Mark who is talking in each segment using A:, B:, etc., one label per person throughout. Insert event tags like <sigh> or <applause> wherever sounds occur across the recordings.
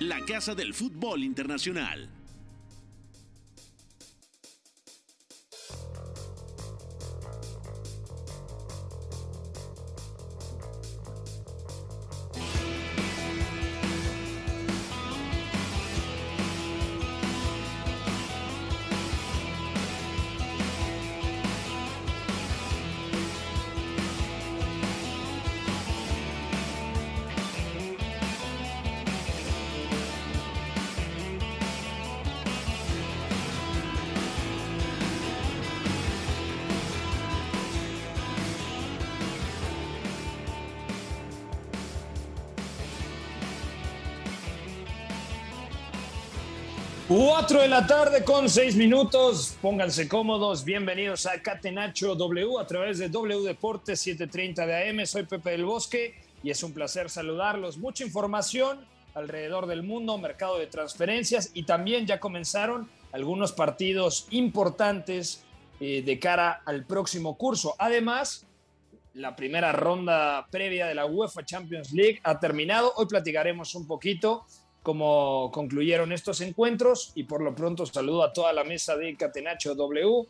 A: la casa del fútbol internacional.
B: Cuatro de la tarde con seis minutos. Pónganse cómodos. Bienvenidos a Catenacho W a través de W Deportes 730 de AM. Soy Pepe del Bosque y es un placer saludarlos. Mucha información alrededor del mundo, mercado de transferencias y también ya comenzaron algunos partidos importantes eh, de cara al próximo curso. Además, la primera ronda previa de la UEFA Champions League ha terminado. Hoy platicaremos un poquito cómo concluyeron estos encuentros y por lo pronto saludo a toda la mesa de Catenacho W.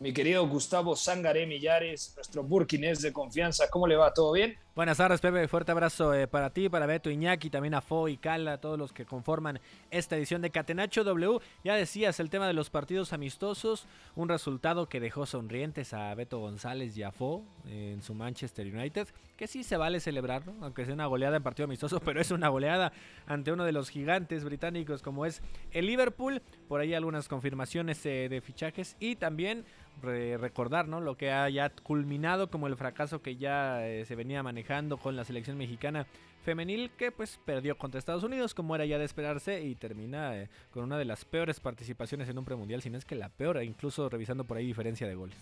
B: Mi querido Gustavo Sangaré Millares, nuestro burkinés de confianza, ¿cómo le va? ¿Todo bien?
C: Buenas tardes, Pepe. Fuerte abrazo eh, para ti, para Beto Iñaki, también a Fo y Cala, todos los que conforman esta edición de Catenacho W. Ya decías el tema de los partidos amistosos, un resultado que dejó sonrientes a Beto González y a Fo eh, en su Manchester United, que sí se vale celebrarlo, aunque sea una goleada en partido amistoso, <laughs> pero es una goleada ante uno de los gigantes británicos como es el Liverpool. Por ahí algunas confirmaciones eh, de fichajes y también recordar ¿no? lo que ha ya culminado como el fracaso que ya se venía manejando con la selección mexicana femenil que pues perdió contra Estados Unidos como era ya de esperarse y termina eh, con una de las peores participaciones en un premundial, si no es que la peor, e incluso revisando por ahí diferencia de goles.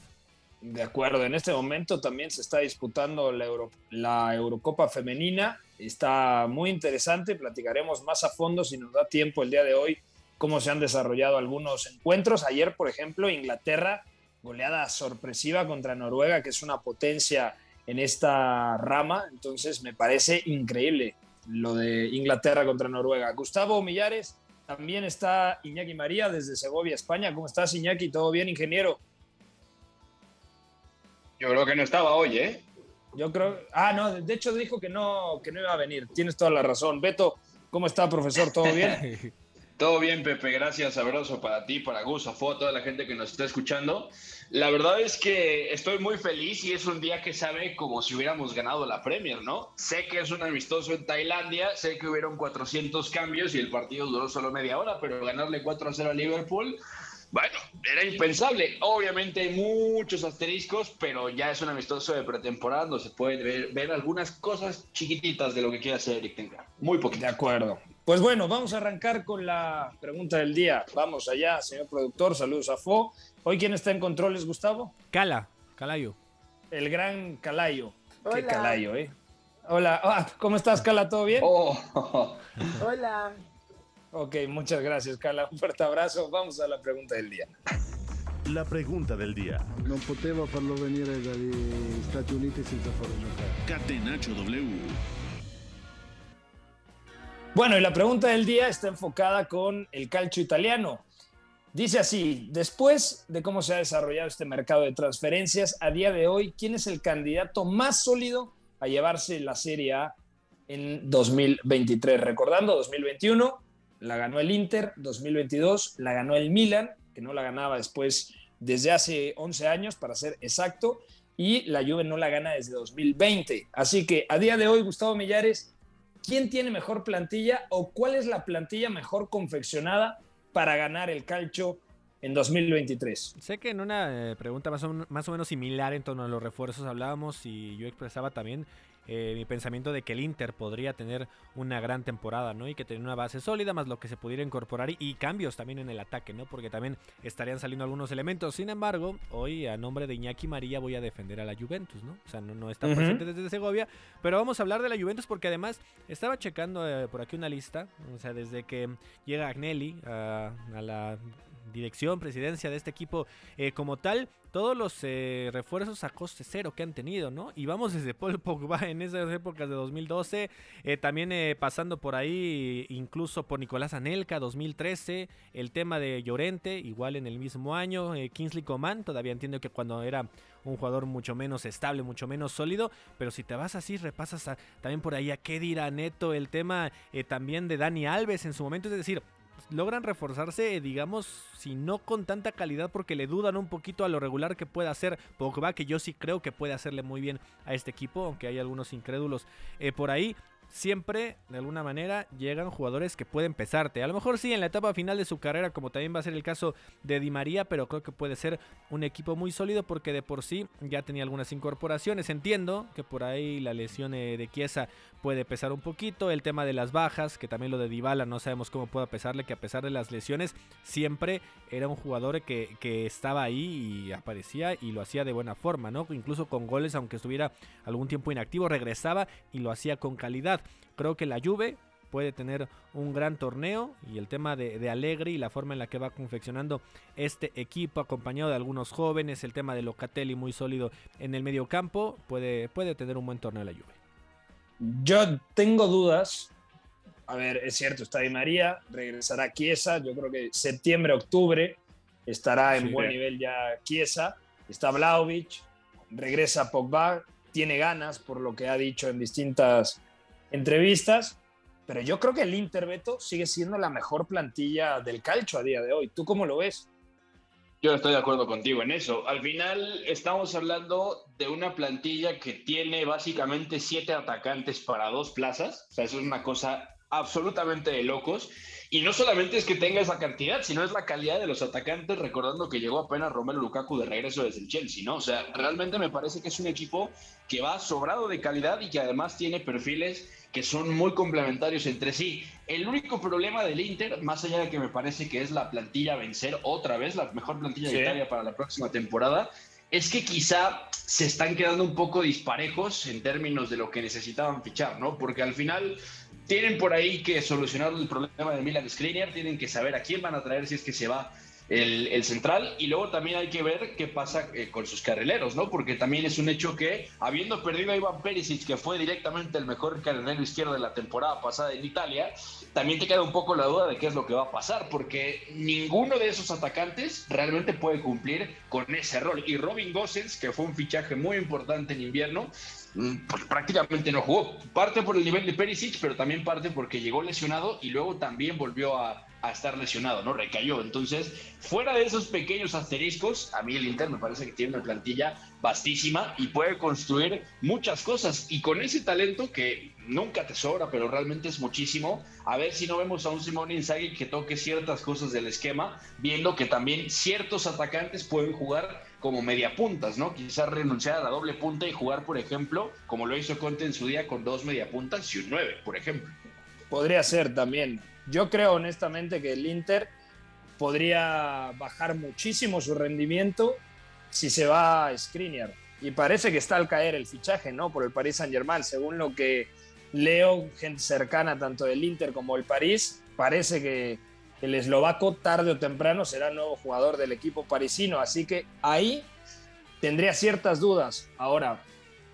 B: De acuerdo, en este momento también se está disputando la, la Eurocopa femenina, está muy interesante, platicaremos más a fondo si nos da tiempo el día de hoy cómo se han desarrollado algunos encuentros. Ayer, por ejemplo, Inglaterra, goleada sorpresiva contra Noruega, que es una potencia en esta rama. Entonces me parece increíble lo de Inglaterra contra Noruega. Gustavo Millares, también está Iñaki María desde Segovia, España. ¿Cómo estás, Iñaki? ¿Todo bien, ingeniero?
D: Yo creo que no estaba hoy, ¿eh?
B: Yo creo. Ah, no, de hecho dijo que no, que no iba a venir. Tienes toda la razón. Beto, ¿cómo está, profesor? ¿Todo bien? <laughs>
D: Todo bien, Pepe, gracias. Abrazo para ti, para Gus, a toda la gente que nos está escuchando. La verdad es que estoy muy feliz y es un día que sabe como si hubiéramos ganado la Premier, ¿no? Sé que es un amistoso en Tailandia, sé que hubieron 400 cambios y el partido duró solo media hora, pero ganarle 4 a 0 a Liverpool, bueno, era impensable. Obviamente hay muchos asteriscos, pero ya es un amistoso de pretemporada donde se puede ver, algunas cosas chiquititas de lo que quiere hacer Eric Tenga. Muy poquito.
B: De acuerdo. Pues bueno, vamos a arrancar con la pregunta del día. Vamos allá, señor productor. Saludos a Fo. Hoy, ¿quién está en controles, Gustavo?
C: Cala, Calayo.
B: El gran Calayo. Qué Calayo, ¿eh? Hola, ah, ¿cómo estás, Cala? ¿Todo bien?
E: Oh. <laughs> Hola.
B: Ok, muchas gracias, Cala. Un fuerte abrazo. Vamos a la pregunta del día.
A: La pregunta del día.
F: No poteva farlo venire dagli Stati Uniti senza farlo giocare.
A: Catenaccio W.
B: Bueno, y la pregunta del día está enfocada con el calcio italiano. Dice así, después de cómo se ha desarrollado este mercado de transferencias, a día de hoy, ¿quién es el candidato más sólido a llevarse la Serie A en 2023? Recordando, 2021 la ganó el Inter, 2022 la ganó el Milan, que no la ganaba después desde hace 11 años, para ser exacto, y la Juve no la gana desde 2020. Así que a día de hoy, Gustavo Millares, quién tiene mejor plantilla o cuál es la plantilla mejor confeccionada para ganar el calcho en 2023.
C: Sé que en una eh, pregunta más o, más o, menos similar en torno a los refuerzos hablábamos y yo expresaba también eh, mi pensamiento de que el Inter podría tener una gran temporada, ¿no? Y que tener una base sólida, más lo que se pudiera incorporar y, cambios también en el ataque, ¿no? Porque también estarían saliendo algunos elementos. Sin embargo, hoy a nombre de Iñaki María voy a defender a la Juventus, ¿no? O sea, no, no está presente desde Segovia, pero vamos a hablar de la Juventus porque además estaba checando eh, por aquí una lista, o sea, desde que llega Agnelli a la dirección, presidencia de este equipo eh, como tal, todos los eh, refuerzos a coste cero que han tenido, ¿no? Y vamos desde Paul Pogba en esas épocas de 2012, eh, también pasando por ahí incluso por Nicolás Anelka 2013, el tema de Llorente, igual en el mismo año, Kingsley Coman, todavía entiendo que cuando era un jugador mucho menos estable, mucho menos sólido, pero si te vas así, repasas también por ahí a dirá Neto, el tema también de Dani Alves en su momento, es decir, logran reforzarse, digamos, si no con tanta calidad, porque le dudan un poquito a lo regular que puede hacer Pogba, que yo sí creo que puede hacerle muy bien a este equipo, aunque hay algunos incrédulos eh, por ahí siempre, de alguna manera, llegan jugadores que pueden pesarte. A lo mejor sí en la etapa final de su carrera, como también va a ser el caso de Di María, pero creo que puede ser un equipo muy sólido porque de por sí ya tenía algunas incorporaciones. Entiendo que por ahí la lesión eh, de Chiesa puede pesar un poquito. El tema de las bajas, que también lo de Dybala no sabemos cómo pueda pesarle, que a pesar de las lesiones, siempre era un jugador que, que estaba ahí y aparecía y lo hacía de buena forma, ¿no? Incluso con goles, aunque estuviera algún tiempo inactivo, regresaba y lo hacía con calidad. Creo que la Juve puede tener un gran torneo y el tema de, de, Allegri y la forma en la que va confeccionando este equipo acompañado de algunos jóvenes, el tema de Locatelli muy sólido en el medio campo, puede, puede tener un buen torneo la Juve.
B: Yo tengo dudas. A ver, es cierto, está Di María, regresará Chiesa, yo creo que septiembre, octubre estará en buen nivel ya Chiesa, está Vlaovic, regresa Pogba, tiene ganas por lo que ha dicho en distintas entrevistas, pero yo creo que el Inter Beto sigue siendo la mejor plantilla del calcio a día de hoy. ¿Tú cómo lo ves?
D: Yo estoy de acuerdo contigo en eso. Al final estamos hablando de una plantilla que tiene básicamente siete atacantes para dos plazas. O sea, eso es una cosa absolutamente de locos. Y no solamente es que tenga esa cantidad, sino es la calidad de los atacantes, recordando que llegó apenas Romelu Lukaku de regreso desde el Chelsea, ¿no? O sea, realmente me parece que es un equipo que va sobrado de calidad y que además tiene perfiles que son muy complementarios entre sí. El único problema del Inter, más allá de que me parece que es la plantilla vencer otra vez, la mejor plantilla de Italia para la próxima temporada, es que quizá se están quedando un poco disparejos en términos de lo que necesitaban fichar, ¿no? Porque al final tienen por ahí que solucionar el problema de Milan Skriniar, tienen que saber a quién van a traer si es que se va el, central y luego también hay que ver qué pasa eh, con sus carrileros, ¿no? Porque también es un hecho que habiendo perdido a Iván Perisic, que fue directamente el mejor carrilero izquierdo de la temporada pasada en Italia, también te queda un poco la duda de qué es lo que va a pasar, porque ninguno de esos atacantes realmente puede cumplir con ese rol. Y Robin Gosens, que fue un fichaje muy importante en invierno, pues prácticamente no jugó. Parte por el nivel de Perisic, pero también parte porque llegó lesionado y luego también volvió a, estar lesionado, ¿no? Recayó. Entonces, fuera de esos pequeños asteriscos, a mí el Inter me parece que tiene una plantilla vastísima y puede construir muchas cosas. Y con ese talento que nunca te sobra, pero realmente es muchísimo, a ver si no vemos a un Simone Inzaghi que toque ciertas cosas del esquema, viendo que también ciertos atacantes pueden jugar como media puntas, ¿no? Quizás renunciar a la doble punta y jugar, por ejemplo, como lo hizo Conte en su día con dos media puntas y un 9, por ejemplo.
B: Podría ser también. Yo creo honestamente que el Inter podría bajar muchísimo su rendimiento si se va a Skriniar. Y parece que está al caer el fichaje, ¿no? Por el Paris Saint-Germain, según lo que leo, gente cercana tanto del Inter como del París, parece que el eslovaco tarde o temprano será nuevo jugador del equipo parisino, así que ahí tendría ciertas dudas. Ahora,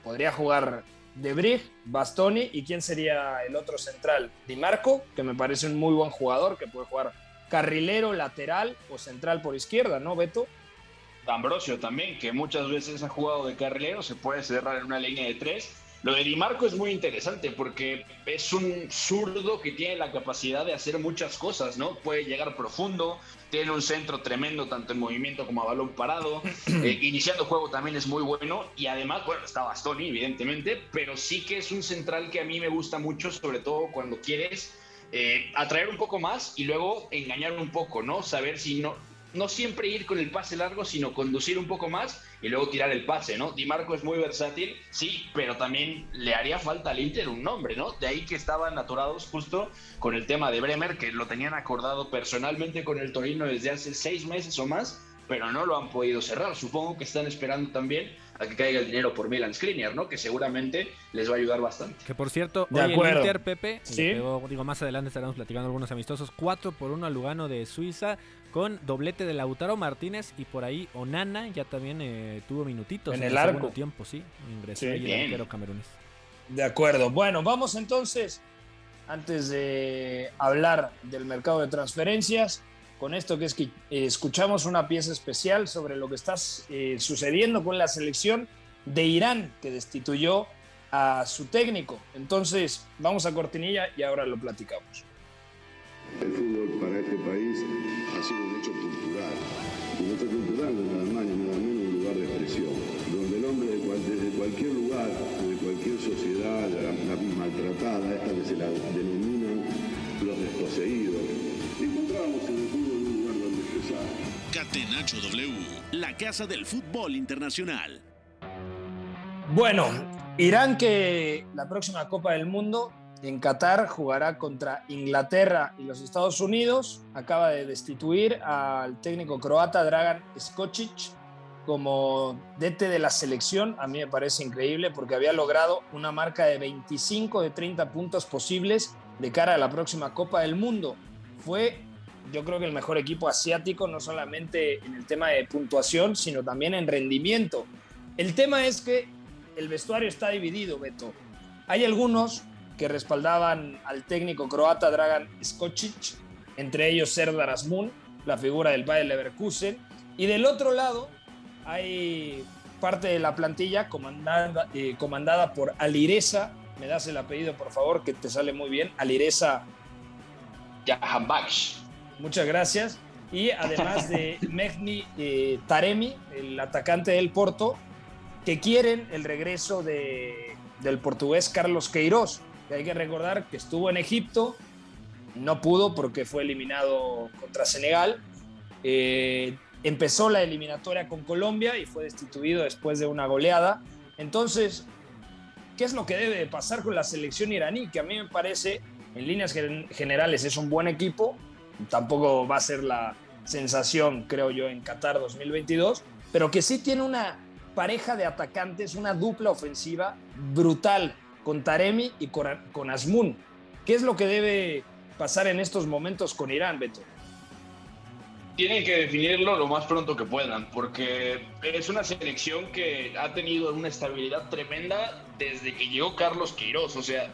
B: podría jugar De Brig, Bastoni y quién sería el otro central, Di Marco, que me parece un muy buen jugador que puede jugar carrilero, lateral o central por izquierda, ¿no, Beto?
D: Ambrosio también, que muchas veces ha jugado de carrilero, se puede cerrar en una línea de tres lo de Di Marco es muy interesante porque es un zurdo que tiene la capacidad de hacer muchas cosas, ¿no? Puede llegar profundo, tiene un centro tremendo tanto en movimiento como a balón parado, <clears throat> eh, iniciando juego también es muy bueno y además, bueno, está Bastoni evidentemente, pero sí que es un central que a mí me gusta mucho, sobre todo cuando quieres eh, atraer un poco más y luego engañar un poco, ¿no? Saber si no, no siempre ir con el pase largo, sino conducir un poco más y luego tirar el pase, ¿no? Di Marco es muy versátil, sí, pero también le haría falta al Inter un nombre, ¿no? De ahí que estaban atorados justo con el tema de Bremer, que lo tenían acordado personalmente con el Torino desde hace seis meses o más, pero no lo han podido cerrar. Supongo que están esperando también a que caiga el dinero por Milan Skriniar, ¿no? Que seguramente les va a ayudar bastante.
C: Que por cierto,
B: De
C: hoy el
B: acuerdo.
C: Inter, Pepe,
B: Sí.
C: y luego, digo, más adelante estaremos platicando algunos amistosos, 4 por 1 al Lugano de Suiza, con doblete de Lautaro Martínez y por ahí Onana ya también eh, tuvo minutitos
B: En
C: en,
B: el
C: el,
B: arco.
C: segundo tiempo, sí, ingresó
B: Sí,
C: ahí el
D: bien.
C: arquero camerunés.
B: De acuerdo. Bueno, vamos entonces, antes de hablar del mercado de transferencias, con esto que es que eh, escuchamos una pieza especial sobre lo que está eh, sucediendo con la selección de Irán, que destituyó a su técnico. Entonces, vamos a cortinilla y ahora lo platicamos.
F: El fútbol para este país es nada más ni nada menos un lugar de expresión, donde el hombre de cual- desde cualquier lugar, de cualquier sociedad, la, la maltratada, esta que se la denominan los desposeídos, encontramos en el fútbol un lugar donde expresar.
A: Catenacho W, la casa del fútbol internacional.
B: Bueno, Irán que la próxima Copa del Mundo en Qatar jugará contra Inglaterra y los Estados Unidos. Acaba de destituir al técnico croata Dragan Skocic como DT de la selección. A mí me parece increíble porque había logrado una marca de 25 de 30 puntos posibles de cara a la próxima Copa del Mundo. Fue, yo creo que el mejor equipo asiático, no solamente en el tema de puntuación, sino también en rendimiento. El tema es que el vestuario está dividido, Beto. Hay algunos que respaldaban al técnico croata Dragan Skocic, entre ellos Serdar Azmun, la figura del Bayer Leverkusen, y del otro lado hay parte de la plantilla comandada, eh, comandada por Alireza, me das el apellido por favor, que te sale muy bien, Alireza,
D: Jahan Baksh.
B: muchas gracias, y además de <laughs> Mehdi eh, Taremi, el atacante del Porto, que quieren el regreso de, del portugués Carlos Queiroz. Hay que recordar que estuvo en Egipto, no pudo porque fue eliminado contra Senegal. Eh, empezó la eliminatoria con Colombia y fue destituido después de una goleada. Entonces, ¿qué es lo que debe de pasar con la selección iraní? Que a mí me parece, en líneas gen- generales, es un buen equipo. Tampoco va a ser la sensación, creo yo, en Qatar 2022, pero que sí tiene una pareja de atacantes, una dupla ofensiva brutal con Taremi y con, con Asmun. ¿Qué es lo que debe pasar en estos momentos con Irán, Beto?
D: Tienen que definirlo lo más pronto que puedan, porque es una selección que ha tenido una estabilidad tremenda desde que llegó Carlos Queiroz. O sea,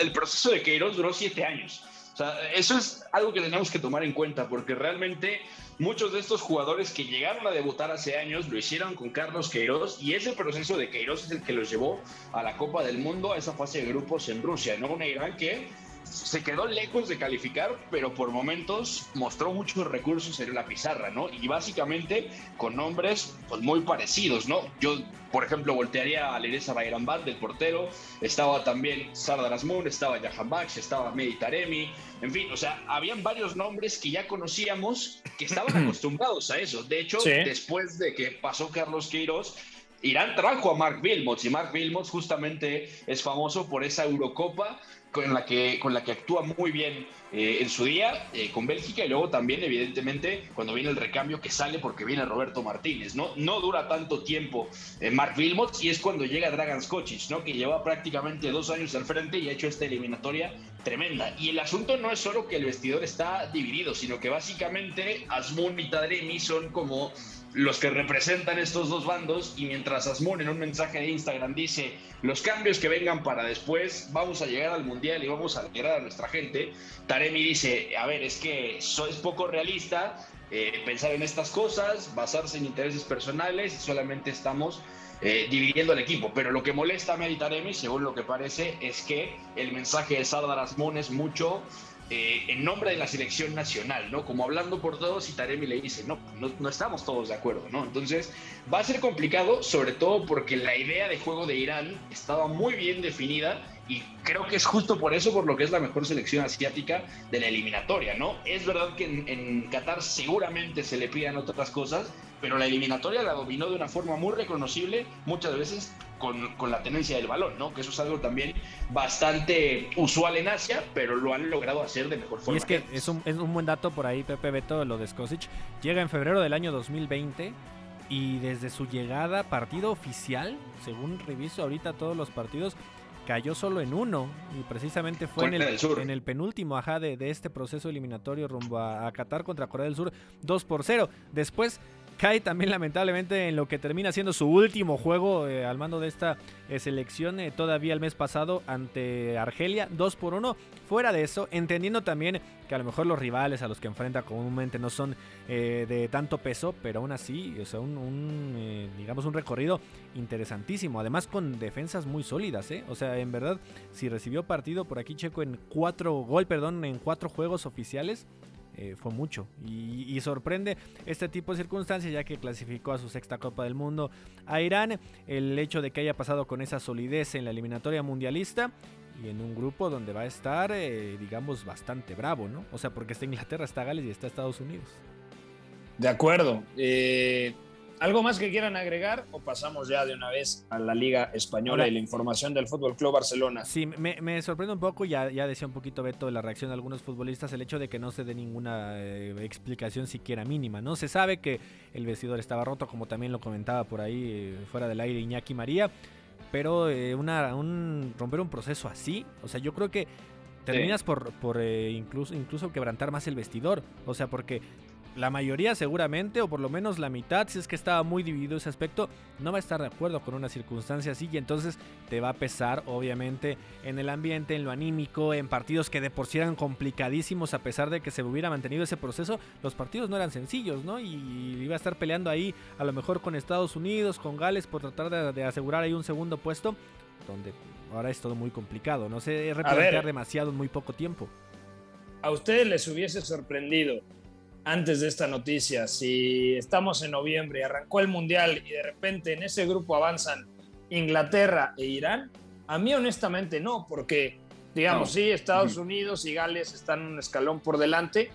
D: el proceso de Queiroz duró siete años. O sea, eso es algo que tenemos que tomar en cuenta, porque realmente muchos de estos jugadores que llegaron a debutar hace años lo hicieron con Carlos Queiroz y ese proceso de Queiroz es el que los llevó a la Copa del Mundo, a esa fase de grupos en Rusia, ¿no? Una Irán que se quedó lejos de calificar, pero por momentos mostró muchos recursos en la pizarra, ¿no? Y básicamente con nombres pues, muy parecidos, ¿no? Yo, por ejemplo, voltearía a Leresa Bayrambat del portero, estaba también Sardar Azmoun, estaba Jahan Baksh, estaba Mehdi Taremi, en fin, o sea, habían varios nombres que ya conocíamos que estaban <clears throat> acostumbrados a eso. De hecho,
B: Sí.
D: después de que pasó Carlos Queiroz, Irán trajo a Mark Wilmots y Mark Wilmots justamente es famoso por esa Eurocopa con la que, con la que actúa muy bien eh, en su día eh, con Bélgica y luego también evidentemente cuando viene el recambio que sale porque viene Roberto Martínez, ¿no? No dura tanto tiempo eh, Mark Wilmots y es cuando llega Dragan Skocic, ¿no? Que lleva prácticamente dos años al frente y ha hecho esta eliminatoria tremenda. Y el asunto no es solo que el vestidor está dividido, sino que básicamente Asmun y Tadremi son como los que representan estos dos bandos y mientras Asmun en un mensaje de Instagram dice los cambios que vengan para después, vamos a llegar al Mundial y vamos a alegrar a nuestra gente, Taremi dice, a ver, es que es poco realista eh, pensar en estas cosas, basarse en intereses personales y solamente estamos eh, dividiendo el equipo. Pero lo que molesta a Mehdi Taremi, según lo que parece, es que el mensaje de Sardar Asmun es mucho eh, en nombre de la selección nacional, ¿no? Como hablando por todos y Taremi le dice, no, no, no estamos todos de acuerdo, ¿no? Entonces va a ser complicado, sobre todo porque la idea de juego de Irán estaba muy bien definida Y creo que es justo por eso por lo que es la mejor selección asiática de la eliminatoria, ¿no? Es verdad que en, en Qatar seguramente se le pidan otras cosas, pero la eliminatoria la dominó de una forma muy reconocible, muchas veces con, con, la tenencia del balón, ¿no? Que eso es algo también bastante usual en Asia, pero lo han logrado hacer de mejor forma.
C: Y es que es un, es un buen dato por ahí, Pepe Beto, lo de Skosic. Llega en febrero del año 2020 y desde su llegada, partido oficial, según reviso ahorita todos los partidos, cayó solo en uno y precisamente fue en el, en el, penúltimo ajá, de, de, este proceso eliminatorio rumbo a, a Qatar contra Corea del Sur 2 por 0. Después cae también lamentablemente en lo que termina siendo su último juego eh, al mando de esta eh, selección eh, todavía el mes pasado ante Argelia 2 por 1 fuera de eso entendiendo también que a lo mejor los rivales a los que enfrenta comúnmente no son de tanto peso pero aún así o sea un, un digamos un recorrido interesantísimo. Además con defensas muy sólidas o sea en verdad si recibió partido por aquí Checo en cuatro gol perdón en cuatro juegos oficiales eh, fue mucho. Y, sorprende este tipo de circunstancias ya que clasificó a su sexta Copa del Mundo a Irán. El hecho de que haya pasado con esa solidez en la eliminatoria mundialista y en un grupo donde va a estar, eh, digamos, bastante bravo, ¿no? O sea, porque está Inglaterra, está Gales y está Estados Unidos.
B: De acuerdo. Eh, ¿Algo más que quieran agregar o pasamos ya de una vez a la Liga Española Hola. y la información del Fútbol Club Barcelona?
C: Sí, me, me, sorprende un poco, ya, ya decía un poquito Beto de la reacción de algunos futbolistas, el hecho de que no se dé ninguna eh, explicación siquiera mínima, ¿no? Se sabe que el vestidor estaba roto, como también lo comentaba por ahí eh, fuera del aire Iñaki María, pero eh, una, un, romper un proceso así, o sea, yo creo que terminas sí. por, por eh, incluso, incluso quebrantar más el vestidor, o sea, porque la mayoría seguramente, o por lo menos la mitad, si es que estaba muy dividido ese aspecto, no va a estar de acuerdo con una circunstancia así y entonces te va a pesar obviamente en el ambiente, en lo anímico, en partidos que de por sí eran complicadísimos a pesar de que se hubiera mantenido ese proceso, los partidos no eran sencillos, ¿no? Y iba a estar peleando ahí a lo mejor con Estados Unidos, con Gales por tratar de, de asegurar ahí un segundo puesto, donde ahora es todo muy complicado, no sé, replantear demasiado en muy poco tiempo.
B: ¿A ustedes les hubiese sorprendido antes de esta noticia, si estamos en noviembre y arrancó el Mundial y de repente en ese grupo avanzan Inglaterra e Irán, a mí honestamente no, porque digamos, no. sí, Estados Unidos y Gales están un escalón por delante,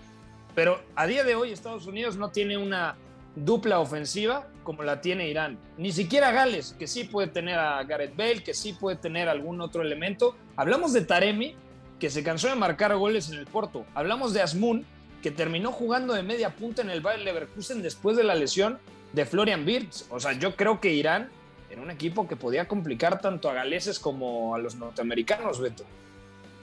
B: pero a día de hoy Estados Unidos no tiene una dupla ofensiva como la tiene Irán. Ni siquiera Gales, que sí puede tener a Gareth Bale, que sí puede tener algún otro elemento. Hablamos de Taremi, que se cansó de marcar goles en el Porto. Hablamos de Asmun, que terminó jugando de media punta en el Bayer Leverkusen después de la lesión de Florian Wirtz. O sea, yo creo que Irán era un equipo que podía complicar tanto a galeses como a los norteamericanos, Beto.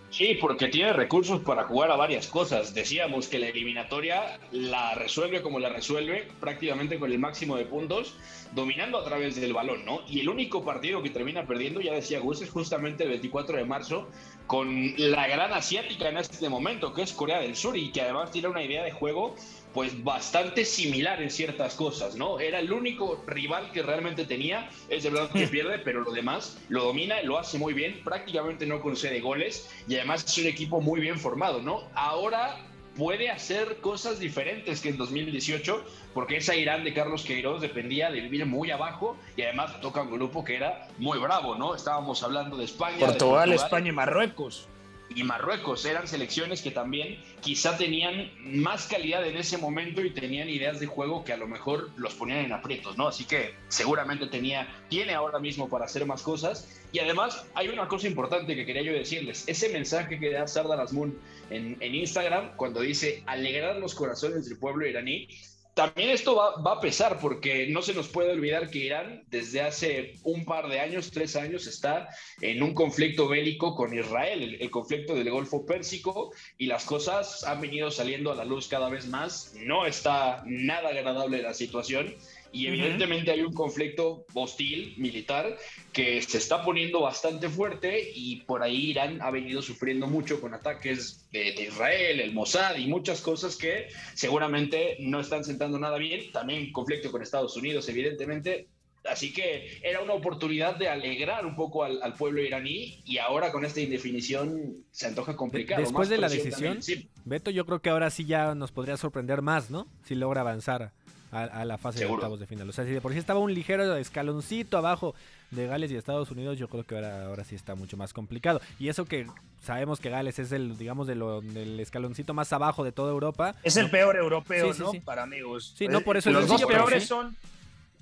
D: Sí, porque tiene recursos para jugar a varias cosas. Decíamos que la eliminatoria la resuelve como la resuelve, prácticamente con el máximo de puntos, dominando a través del balón, ¿no? Y el único partido que termina perdiendo, ya decía Gus, es justamente el 24 de marzo, con la gran asiática en este momento, que es Corea del Sur, y que además tiene una idea de juego pues bastante similar en ciertas cosas, ¿no? Era el único rival que realmente tenía, es de verdad que pierde, pero lo demás lo domina, lo hace muy bien, prácticamente no concede goles y además es un equipo muy bien formado, ¿no? Ahora puede hacer cosas diferentes que en 2018, porque esa Irán de Carlos Queiroz dependía de vivir muy abajo y además toca un grupo que era muy bravo, ¿no? Estábamos hablando de España,
B: Portugal,
D: de Portugal
B: España y Marruecos
D: y Marruecos eran selecciones que también quizá tenían más calidad en ese momento y tenían ideas de juego que a lo mejor los ponían en aprietos, ¿no? Así que seguramente tenía, tiene ahora mismo para hacer más cosas. Y además hay una cosa importante que quería yo decirles, ese mensaje que da Sardar Azmoun en, en Instagram cuando dice alegrar los corazones del pueblo iraní, también esto va, a pesar porque no se nos puede olvidar que Irán desde hace un par de años, tres años, está en un conflicto bélico con Israel, el, el, conflicto del Golfo Pérsico, y las cosas han venido saliendo a la luz cada vez más. No está nada agradable la situación y evidentemente uh -huh. hay un conflicto hostil militar que se está poniendo bastante fuerte y por ahí Irán ha venido sufriendo mucho con ataques de, de, Israel, el Mossad y muchas cosas que seguramente no están sentando nada bien. También conflicto con Estados Unidos, evidentemente. Así que era una oportunidad de alegrar un poco al, al pueblo iraní y ahora con esta indefinición se antoja complicado.
C: Después
D: más
C: de la decisión, también, sí. Beto, yo creo que ahora sí ya nos podría sorprender más, ¿no? Si logra avanzar a, la fase de octavos de final. O sea, si de por sí estaba un ligero escaloncito abajo de Gales y Estados Unidos, yo creo que ahora, ahora sí está mucho más complicado. Y eso que sabemos que Gales es el, digamos, de lo, del escaloncito más abajo de toda Europa.
B: Es el peor europeo, ¿no? Para amigos.
C: Sí, no por eso
B: Los dos peores son.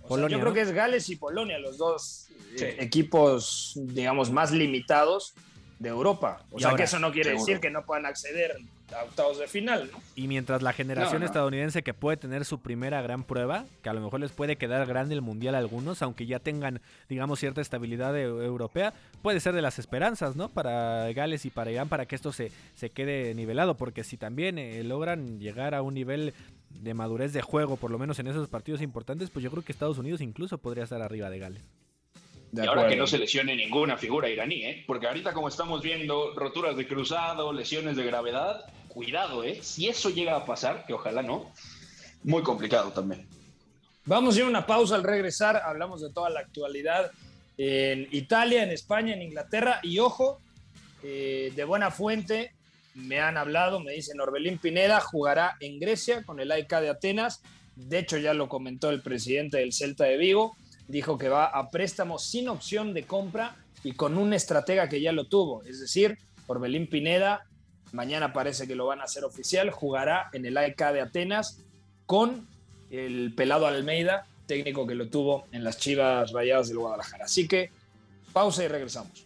B: Polonia, yo creo que es Gales y Polonia, los dos eh, equipos, digamos, más limitados de Europa. O sea, que eso no quiere decir que no puedan acceder a octavos de final, ¿no?
C: Y mientras la generación estadounidense que puede tener su primera gran prueba, que a lo mejor les puede quedar grande el mundial a algunos, aunque ya tengan, digamos, cierta estabilidad europea, puede ser de las esperanzas, ¿no? Para Gales y para Irán, para que esto se, se quede nivelado, porque si también eh, logran llegar a un nivel de madurez de juego, por lo menos en esos partidos importantes, pues yo creo que Estados Unidos incluso podría estar arriba de Gales
D: y ahora que no se lesione ninguna figura iraní, ¿eh? Porque ahorita como estamos viendo roturas de cruzado, lesiones de gravedad, cuidado, ¿eh? Si eso llega a pasar, que ojalá no, muy complicado también.
B: Vamos a ir a una pausa al regresar, hablamos de toda la actualidad en Italia, en España, en Inglaterra y ojo, eh, de buena fuente me han hablado, me dicen Orbelín Pineda jugará en Grecia con el AIK de Atenas, de hecho ya lo comentó el presidente del Celta de Vigo, dijo que va a préstamo sin opción de compra y con un estratega que ya lo tuvo, es decir, Orbelín Pineda, mañana parece que lo van a hacer oficial, jugará en el AEK de Atenas con el pelado Almeida, técnico que lo tuvo en las Chivas Rayadas del Guadalajara. Así que pausa y regresamos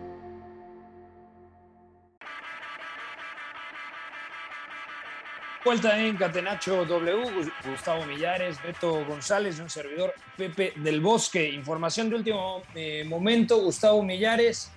B: Vuelta en Catenacho W, Gustavo Millares, Beto González un servidor Pepe del Bosque. Información de último eh, momento, Gustavo Millares,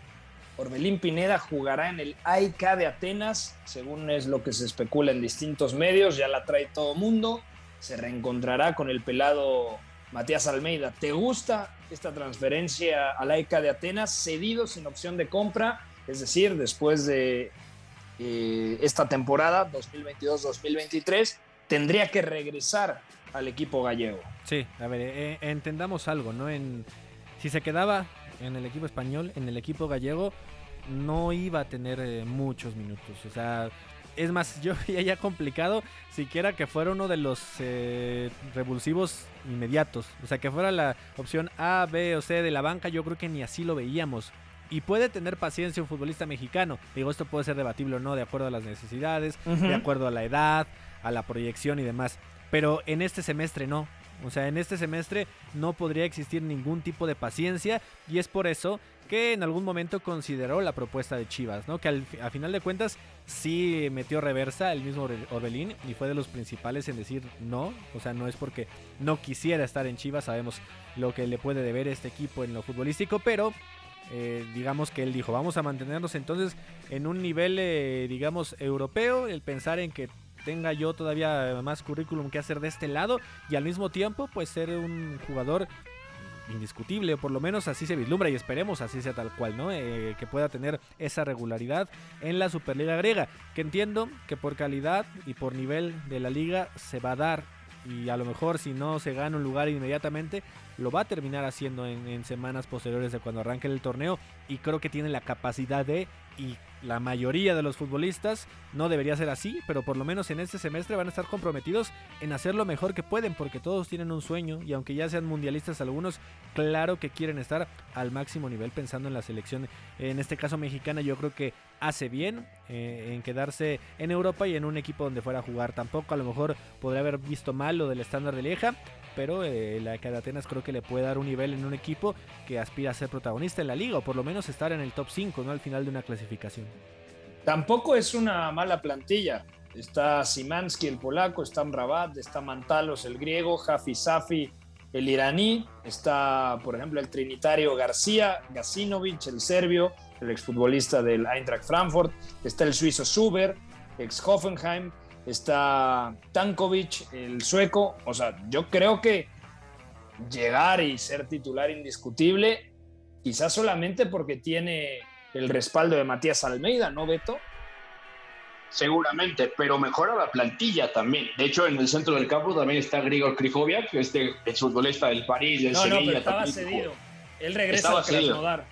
B: Orbelín Pineda jugará en el AIK de Atenas, según es lo que se especula en distintos medios, ya la trae todo mundo, se reencontrará con el pelado Matías Almeida. ¿Te gusta esta transferencia al AIK de Atenas, cedido sin opción de compra? Es decir, después de eh, esta temporada 2022-2023 tendría que regresar al equipo gallego.
C: Sí, a ver, eh, entendamos algo, ¿no? Si se quedaba en el equipo español, en el equipo gallego, no iba a tener eh, muchos minutos. O sea, es más, <laughs> yo veía ya complicado siquiera que fuera uno de los revulsivos inmediatos. O sea, que fuera la opción A, B o C de la banca, yo creo que ni así lo veíamos. Y puede tener paciencia un futbolista mexicano. Digo, esto puede ser debatible o no, de acuerdo a las necesidades, de acuerdo a la edad, a la proyección y demás. Pero en este semestre no. O sea, en este semestre no podría existir ningún tipo de paciencia y es por eso que en algún momento consideró la propuesta de Chivas, ¿no? Que al, a final de cuentas sí metió reversa el mismo Orbelín y fue de los principales en decir no, o sea, no es porque no quisiera estar en Chivas, sabemos lo que le puede deber este equipo en lo futbolístico, pero eh, digamos que él dijo, vamos a mantenernos entonces en un nivel, eh, digamos, europeo, el pensar en que tenga yo todavía más currículum que hacer de este lado y al mismo tiempo pues ser un jugador indiscutible, por lo menos así se vislumbra y esperemos así sea tal cual, ¿no? Eh, que pueda tener esa regularidad en la Superliga griega, que entiendo que por calidad y por nivel de la liga se va a dar y a lo mejor si no se gana un lugar inmediatamente, lo va a terminar haciendo en, semanas posteriores de cuando arranque el torneo y creo que tiene la capacidad de y la mayoría de los futbolistas no debería ser así, pero por lo menos en este semestre van a estar comprometidos en hacer lo mejor que pueden, porque todos tienen un sueño y aunque ya sean mundialistas algunos, claro que quieren estar al máximo nivel pensando en la selección, en este caso mexicana, yo creo que hace bien eh, en quedarse en Europa y en un equipo donde fuera a jugar. Tampoco a lo mejor podría haber visto mal lo del estándar de Lieja, pero eh, la de Atenas creo que le puede dar un nivel en un equipo que aspira a ser protagonista en la liga o por lo menos estar en el top 5 ¿no? al final de una clasificación.
B: Tampoco es una mala plantilla. Está Simansky, el polaco, está Amrabat, está Mantalos, el griego, Jafi Safi, el iraní, está, por ejemplo, el trinitario García, Gasinovic, el serbio, el exfutbolista del Eintracht Frankfurt, está el suizo Suber, ex Hoffenheim, está Tankovic, el sueco. O sea, yo creo que llegar y ser titular indiscutible, quizás solamente porque tiene el respaldo de Matías Almeida, ¿no, Beto?
D: Seguramente, pero mejora la plantilla también. De hecho, en el centro del campo también está Grigor Krijoviak, este es futbolista del París, del
B: no,
D: Sevilla.
B: No, pero estaba cedido. Él regresa al Krasnodar.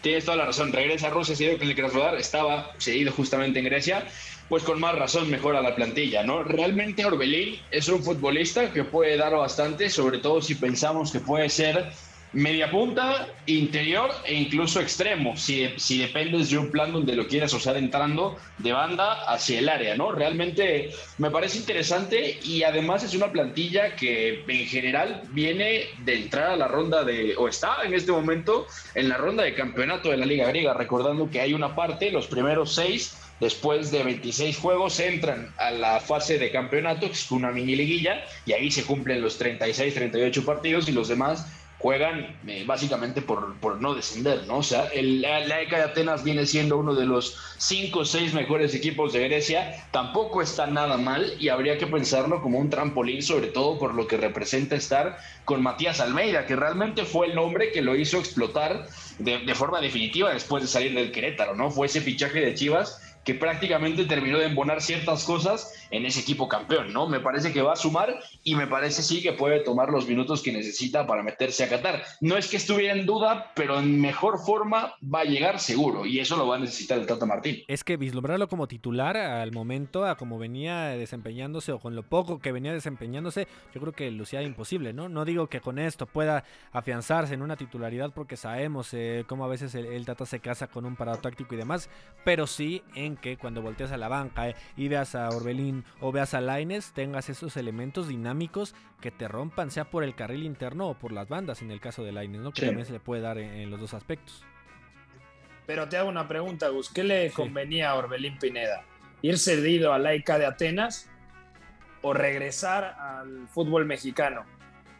D: Tienes toda la razón, regresa a Rusia, cedido con el Krasnodar, estaba cedido justamente en Grecia, pues con más razón mejora la plantilla, ¿no? Realmente Orbelín es un futbolista que puede dar bastante, sobre todo si pensamos que puede ser media punta, interior e incluso extremo, si, si dependes de un plan donde lo quieras usar entrando de banda hacia el área, ¿no? Realmente me parece interesante y además es una plantilla que en general viene de entrar a la ronda de, o está en este momento en la ronda de campeonato de la Liga Griega, recordando que hay una parte, los primeros seis, después de 26 juegos entran a la fase de campeonato, que es una mini liguilla, y ahí se cumplen los 36, 38 partidos y los demás juegan eh, básicamente por, no descender, ¿no? O sea, el, la, ECA de Atenas viene siendo uno de los cinco o seis mejores equipos de Grecia, tampoco está nada mal y habría que pensarlo como un trampolín, sobre todo por lo que representa estar con Matías Almeida, que realmente fue el nombre que lo hizo explotar de, de forma definitiva después de salir del Querétaro, ¿no? Fue ese fichaje de Chivas que prácticamente terminó de embonar ciertas cosas en ese equipo campeón, ¿no? Me parece que va a sumar y me parece sí que puede tomar los minutos que necesita para meterse a Qatar. No es que estuviera en duda, pero en mejor forma va a llegar seguro y eso lo va a necesitar el Tata Martín.
C: Es que vislumbrarlo como titular al momento, a como venía desempeñándose o con lo poco que venía desempeñándose, yo creo que lucía imposible, ¿no? No digo que con esto pueda afianzarse en una titularidad porque sabemos eh, cómo a veces el, el, Tata se casa con un parado táctico y demás, pero sí en que cuando volteas a la banca eh, y veas a Orbelín o veas a Laines, tengas esos elementos dinámicos que te rompan, sea por el carril interno o por las bandas, en el caso de Laines, ¿no? que también se le puede dar en, los dos aspectos.
B: Pero te hago una pregunta, Gus. ¿Qué le convenía a Orbelín Pineda? ¿Ir cedido a Laica de Atenas o regresar al fútbol mexicano?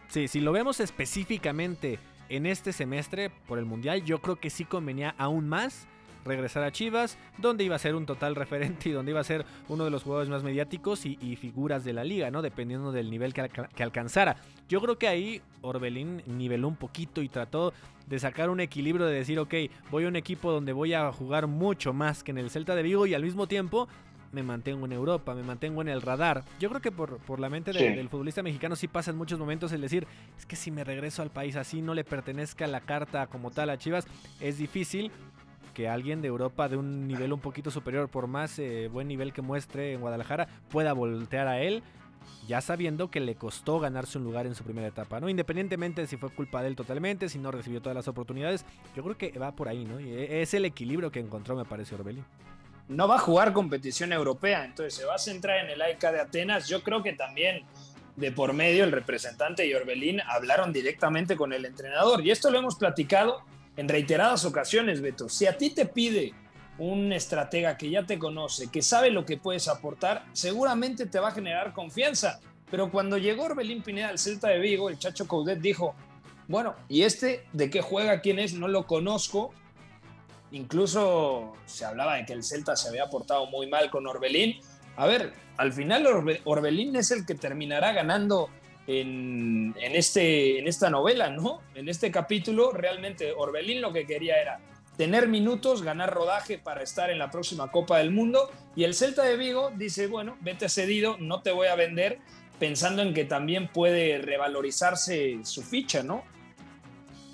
C: Sí, si lo vemos específicamente en este semestre por el Mundial, yo creo que sí convenía aún más regresar a Chivas, donde iba a ser un total referente y donde iba a ser uno de los jugadores más mediáticos y, figuras de la liga, ¿no? Dependiendo del nivel que, que, alcanzara. Yo creo que ahí Orbelín niveló un poquito y trató de sacar un equilibrio de decir, ok, voy a un equipo donde voy a jugar mucho más que en el Celta de Vigo y al mismo tiempo me mantengo en Europa, me mantengo en el radar. Yo creo que por, por la mente del futbolista mexicano sí pasa en muchos momentos el decir, es que si me regreso al país así no le pertenezca la carta como tal a Chivas, es difícil que alguien de Europa de un nivel un poquito superior, por más eh, buen nivel que muestre en Guadalajara, pueda voltear a él, ya sabiendo que le costó ganarse un lugar en su primera etapa, ¿no? Independientemente de si fue culpa de él totalmente, si no recibió todas las oportunidades, yo creo que va por ahí, ¿no? Y e, es el equilibrio que encontró, me parece, Orbelín.
B: No va a jugar competición europea, entonces se va a centrar en el AICA de Atenas. Yo creo que también de por medio el representante y Orbelín hablaron directamente con el entrenador. Y esto lo hemos platicado en reiteradas ocasiones, Beto. Si a ti te pide un estratega que ya te conoce, que sabe lo que puedes aportar, seguramente te va a generar confianza. Pero cuando llegó Orbelín Pineda al Celta de Vigo, el Chacho Coudet dijo, bueno, ¿y este de qué juega? ¿Quién es? No lo conozco. Incluso se hablaba de que el Celta se había portado muy mal con Orbelín. A ver, al final Orbelín es el que terminará ganando en, este, en esta novela, ¿no? En este capítulo, realmente Orbelín lo que quería era tener minutos, ganar rodaje para estar en la próxima Copa del Mundo. Y el Celta de Vigo dice, bueno, vete cedido, no te voy a vender, pensando en que también puede revalorizarse su ficha, ¿no?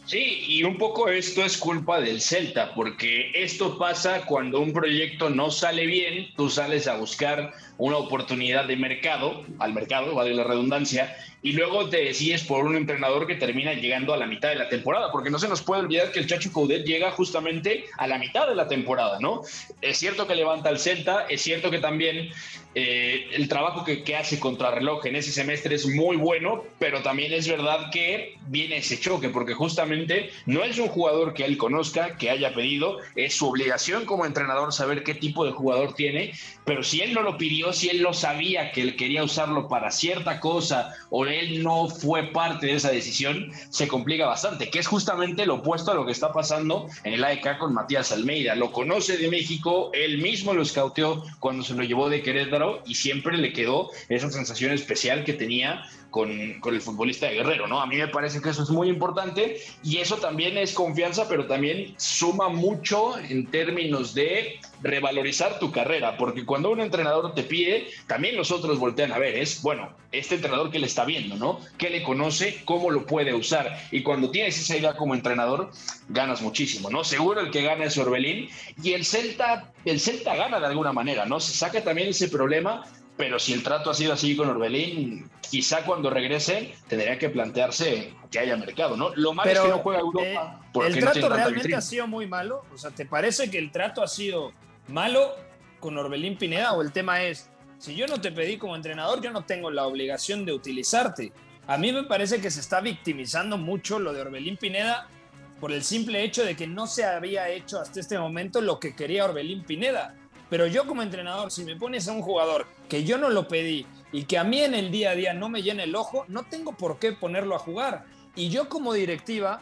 D: Sí, y un poco esto es culpa del Celta, porque esto pasa cuando un proyecto no sale bien, tú sales a buscar una oportunidad de mercado, al mercado, vale la redundancia, y luego te decides por un entrenador que termina llegando a la mitad de la temporada, porque no se nos puede olvidar que el Chacho Coudet llega justamente a la mitad de la temporada, ¿no? Es cierto que levanta al Celta, es cierto que también eh, el trabajo que, que, hace contra reloj en ese semestre es muy bueno, pero también es verdad que viene ese choque, porque justamente no es un jugador que él conozca, que haya pedido, es su obligación como entrenador saber qué tipo de jugador tiene, pero si él no lo pidió, si él no sabía que él quería usarlo para cierta cosa o él no fue parte de esa decisión, se complica bastante, que es justamente lo opuesto a lo que está pasando en el AEK con Matías Almeida. Lo conoce de México, él mismo lo escauteó cuando se lo llevó de Querétaro y siempre le quedó esa sensación especial que tenía con, el futbolista de Guerrero, ¿no? A mí me parece que eso es muy importante y eso también es confianza, pero también suma mucho en términos de revalorizar tu carrera, porque cuando un entrenador te pide, también los otros voltean a ver, es, bueno, este entrenador que le está viendo, ¿no? ¿Qué le conoce? ¿Cómo lo puede usar? Y cuando tienes esa idea como entrenador, ganas muchísimo, ¿no? Seguro el que gana es Orbelín y el Celta, el Celta gana de alguna manera, ¿no? Se saca también ese problema pero si el trato ha sido así con Orbelín, quizá cuando regrese tendría que plantearse que haya mercado, ¿no?
B: Lo malo es que no juega Europa. Eh, ¿El trato realmente ha sido muy malo? O sea, ¿te parece que el trato ha sido malo con Orbelín Pineda o el tema es, si yo no te pedí como entrenador, yo no tengo la obligación de utilizarte? A mí me parece que se está victimizando mucho lo de Orbelín Pineda por el simple hecho de que no se había hecho hasta este momento lo que quería Orbelín Pineda. Pero yo como entrenador, si me pones a un jugador que yo no lo pedí y que a mí en el día a día no me llena el ojo, no tengo por qué ponerlo a jugar. Y yo como directiva,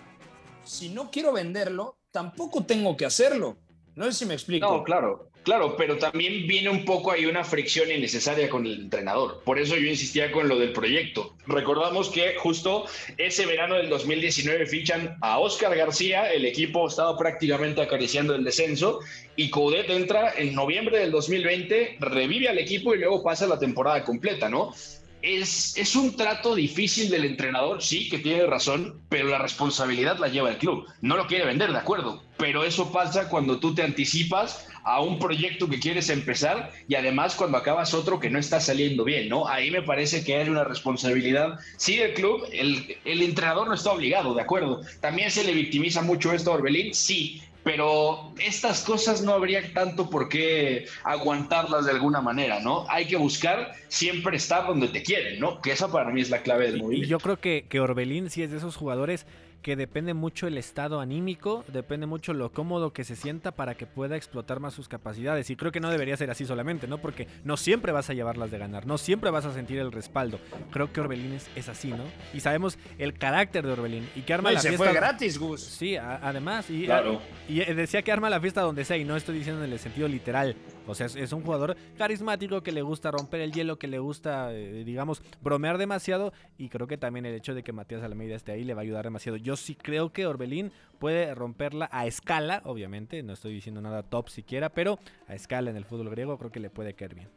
B: si no quiero venderlo, tampoco tengo que hacerlo. No sé si me explico.
D: No, claro. Claro, pero también viene un poco ahí una fricción innecesaria con el entrenador. Por eso yo insistía con lo del proyecto. Recordamos que justo ese verano del 2019 fichan a Oscar García, el equipo estaba prácticamente acariciando el descenso, y Coudet entra en noviembre del 2020, revive al equipo y luego pasa la temporada completa, ¿no? Es, es, un trato difícil del entrenador, sí, que tiene razón, pero la responsabilidad la lleva el club. No lo quiere vender, de acuerdo, pero eso pasa cuando tú te anticipas a un proyecto que quieres empezar y además cuando acabas otro que no está saliendo bien, ¿no? Ahí me parece que hay una responsabilidad, sí, del club, el, el entrenador no está obligado, ¿de acuerdo? También se le victimiza mucho esto a Orbelín, sí, pero estas cosas no habría tanto por qué aguantarlas de alguna manera, ¿no? Hay que buscar siempre estar donde te quieren, ¿no? Que esa para mí es la clave del movimiento.
C: Y yo creo que, que Orbelín sí es de esos jugadores que depende mucho el estado anímico, depende mucho lo cómodo que se sienta para que pueda explotar más sus capacidades. Y creo que no debería ser así solamente, ¿no? Porque no siempre vas a llevarlas de ganar, no siempre vas a sentir el respaldo. Creo que Orbelín es, así, ¿no? Y sabemos el carácter de Orbelín y que arma la
B: se
C: fiesta.
B: fue gratis, Gus.
C: Sí, además. Y,
D: claro.
C: y decía que arma la fiesta donde sea, y no estoy diciendo en el sentido literal. O sea, es, un jugador carismático que le gusta romper el hielo, que le gusta, eh, digamos, bromear demasiado. Y creo que también el hecho de que Matías Almeida esté ahí le va a ayudar demasiado. Yo sí creo que Orbelín puede romperla a escala, obviamente. No estoy diciendo nada top siquiera, pero a escala en el fútbol griego creo que le puede caer bien.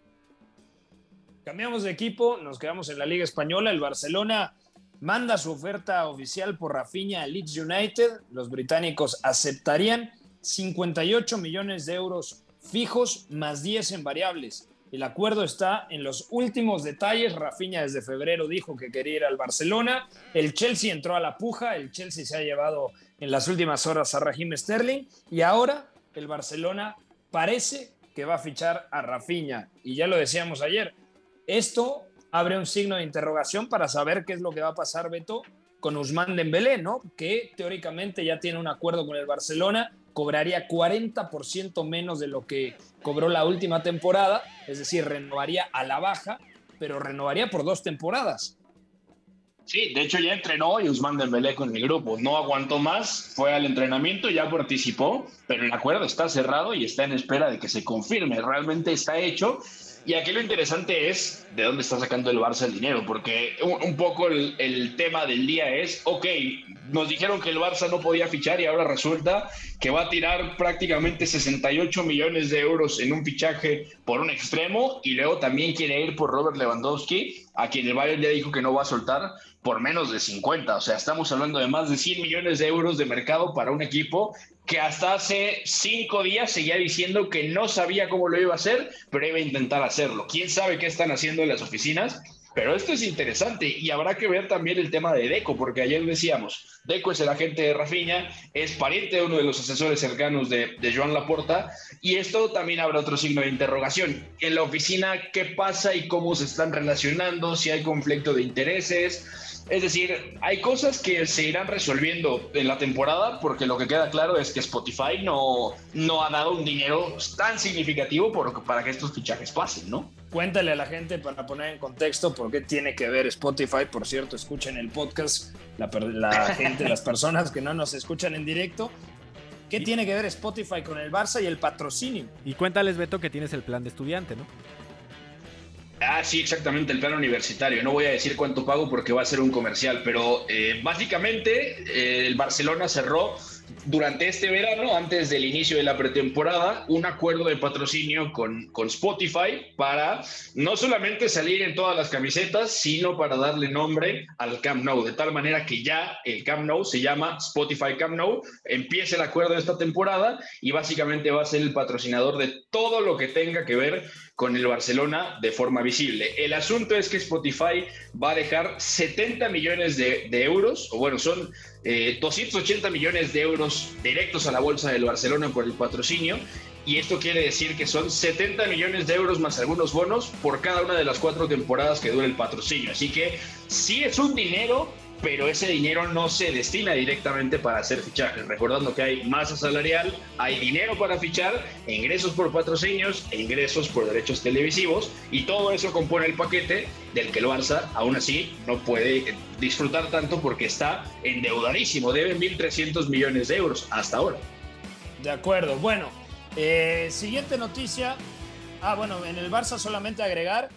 B: Cambiamos de equipo, nos quedamos en la Liga Española. El Barcelona manda su oferta oficial por Rafinha a Leeds United. Los británicos aceptarían 58 millones de euros fijos más 10 en variables. El acuerdo está en los últimos detalles. Rafinha desde febrero dijo que quería ir al Barcelona. El Chelsea entró a la puja. El Chelsea se ha llevado en las últimas horas a Raheem Sterling. Y ahora el Barcelona parece que va a fichar a Rafinha. Y ya lo decíamos ayer. Esto abre un signo de interrogación para saber qué es lo que va a pasar, Beto, con Usman Dembélé, ¿no? Que teóricamente ya tiene un acuerdo con el Barcelona cobraría 40% menos de lo que cobró la última temporada, es decir, renovaría a la baja, pero renovaría por dos temporadas.
D: Sí, de hecho ya entrenó y Usman Dembélé con el grupo. No aguantó más, fue al entrenamiento, ya participó, pero el acuerdo está cerrado y está en espera de que se confirme. Realmente está hecho y aquí lo interesante es de dónde está sacando el Barça el dinero, porque un, poco el, tema del día es, ok, nos dijeron que el Barça no podía fichar y ahora resulta que va a tirar prácticamente 68 millones de euros en un fichaje por un extremo y luego también quiere ir por Robert Lewandowski, a quien el Bayern ya dijo que no va a soltar por menos de 50. O sea, estamos hablando de más de 100 millones de euros de mercado para un equipo que hasta hace cinco días seguía diciendo que no sabía cómo lo iba a hacer, pero iba a intentar hacerlo. ¿Quién sabe qué están haciendo en las oficinas? Pero esto es interesante y habrá que ver también el tema de Deco, porque ayer decíamos, Deco es el agente de Rafinha, es pariente de uno de los asesores cercanos de, de Joan Laporta, y esto también habrá otro signo de interrogación. En la oficina, ¿qué pasa y cómo se están relacionando? Si hay conflicto de intereses, es decir, hay cosas que se irán resolviendo en la temporada porque lo que queda claro es que Spotify no, no ha dado un dinero tan significativo por, para que estos fichajes pasen, ¿no?
B: Cuéntale a la gente para poner en contexto por qué tiene que ver Spotify. Por cierto, escuchen el podcast, la, la gente, las personas que no nos escuchan en directo. ¿Qué tiene que ver Spotify con el Barça y el patrocinio?
C: Y cuéntales, Beto, que tienes el plan de estudiante, ¿no?
D: Ah, sí, exactamente, el plan universitario. No voy a decir cuánto pago porque va a ser un comercial, pero eh, básicamente eh, el Barcelona cerró durante este verano, antes del inicio de la pretemporada, un acuerdo de patrocinio con, con Spotify para no solamente salir en todas las camisetas, sino para darle nombre al Camp Nou, de tal manera que ya el Camp Nou se llama Spotify Camp Nou, empieza el acuerdo de esta temporada y básicamente va a ser el patrocinador de todo lo que tenga que ver con el Barcelona de forma visible. El asunto es que Spotify va a dejar 70 millones de, euros, o bueno, son 280 eh, millones de euros directos a la bolsa del Barcelona por el patrocinio. Y esto quiere decir que son 70 millones de euros más algunos bonos por cada una de las cuatro temporadas que dura el patrocinio. Así que sí es un dinero pero ese dinero no se destina directamente para hacer fichajes. Recordando que hay masa salarial, hay dinero para fichar, ingresos por patrocinios ingresos por derechos televisivos, y todo eso compone el paquete del que el Barça aún así no puede disfrutar tanto porque está endeudadísimo, debe 1.300 millones de euros hasta ahora.
B: De acuerdo, bueno, eh, siguiente noticia. Ah, bueno, en el Barça solamente agregar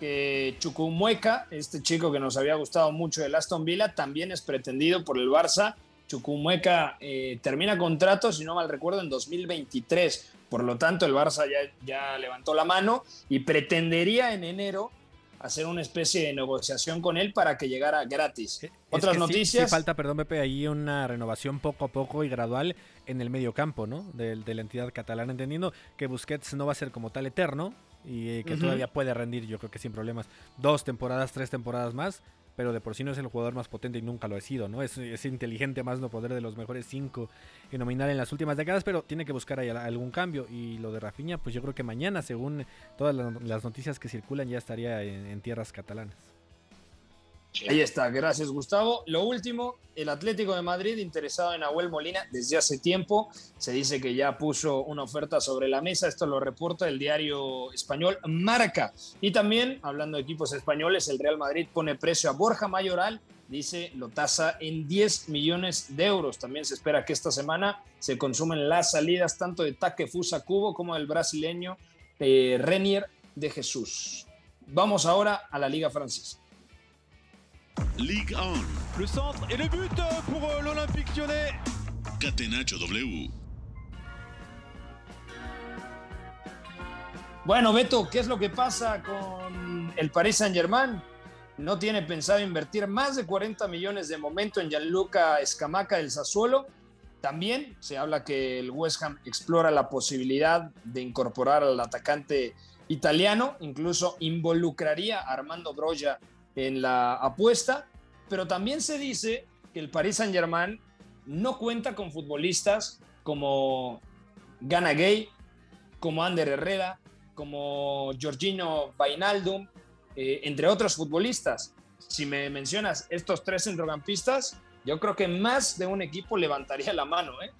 B: que Chucumueca, este chico que nos había gustado mucho del Aston Villa, también es pretendido por el Barça. Chucumueca eh, termina contrato, si no mal recuerdo, en 2023. Por lo tanto, el Barça ya, ya levantó la mano y pretendería en enero hacer una especie de negociación con él para que llegara gratis. Otras noticias.
C: Sí, falta, perdón, Pepe, ahí una renovación poco a poco y gradual en el medio campo, ¿no? De, de, la entidad catalana, entendiendo que Busquets no va a ser como tal eterno, y eh, que todavía puede rendir, yo creo que sin problemas, dos temporadas, tres temporadas más, pero de por sí no es el jugador más potente y nunca lo ha sido, ¿no? Es, es inteligente más no poder de los mejores cinco y nominal en las últimas décadas, pero tiene que buscar ahí algún cambio. Y lo de Rafinha, pues yo creo que mañana, según todas las noticias que circulan, ya estaría en tierras catalanas.
B: Ahí está, gracias Gustavo. Lo último, el Atlético de Madrid interesado en Abuel Molina desde hace tiempo. Se dice que ya puso una oferta sobre la mesa. Esto lo reporta el diario español Marca. Y también, hablando de equipos españoles, el Real Madrid pone precio a Borja Mayoral. Dice, lo tasa en 10 millones de euros. También se espera que esta semana se consumen las salidas tanto de Takefusa Cubo como del brasileño eh, Renier de Jesús. Vamos ahora a la Liga Francesa.
A: Ligue 1.
G: Le centre et le but pour euh, l'Olympique lyonnais.
A: Catenacho W.
B: Bueno, Beto, ¿qué es lo que pasa con el Paris Saint-Germain? No tiene pensado invertir más de 40 millones de momento en Gianluca Escamaca del Sassuolo. También se habla que el West Ham explora la posibilidad de incorporar al atacante italiano, incluso involucraría a Armando Broya en la apuesta, pero también se dice que el Paris Saint-Germain no cuenta con futbolistas como Gana Gay, como Ander Herrera, como Giorgino Vainaldum, eh, entre otros futbolistas. Si me mencionas estos tres centrocampistas, yo creo que más de un equipo levantaría la mano, ¿eh?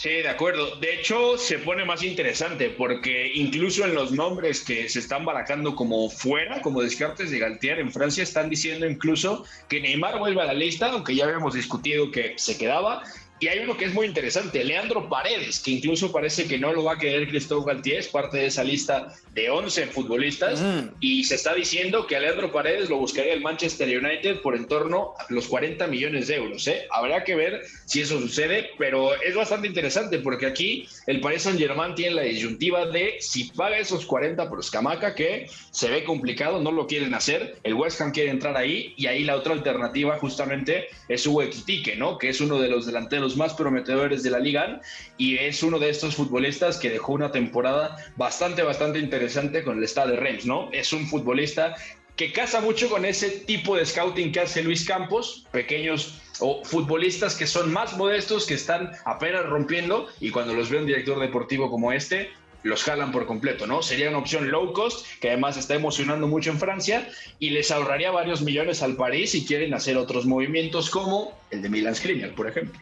D: Sí, de acuerdo. De hecho, se pone más interesante porque incluso en los nombres que se están barajando como fuera, como descartes de Galtier en Francia, están diciendo incluso que Neymar vuelve a la lista, aunque ya habíamos discutido que se quedaba, y hay uno que es muy interesante, Leandro Paredes, que incluso parece que no lo va a querer Cristóbal Galtier, es parte de esa lista de 11 futbolistas, mm. y se está diciendo que a Leandro Paredes lo buscaría el Manchester United por en torno a los 40 millones de euros. ¿eh? Habrá que ver si eso sucede, pero es bastante interesante porque aquí el Paris Saint Germain tiene la disyuntiva de si paga esos 40 por Escamaca, que se ve complicado, no lo quieren hacer, el West Ham quiere entrar ahí, y ahí la otra alternativa justamente es Hugo Equitique, ¿no? que es uno de los delanteros más prometedores de la liga y es uno de estos futbolistas que dejó una temporada bastante, bastante interesante con el Stade de Reims, ¿no? Es un futbolista que casa mucho con ese tipo de scouting que hace Luis Campos, pequeños o futbolistas que son más modestos, que están apenas rompiendo y cuando los ve un director deportivo como este, los jalan por completo, ¿no? Sería una opción low cost, que además está emocionando mucho en Francia y les ahorraría varios millones al París si quieren hacer otros movimientos como el de Milan Skriniar, por ejemplo.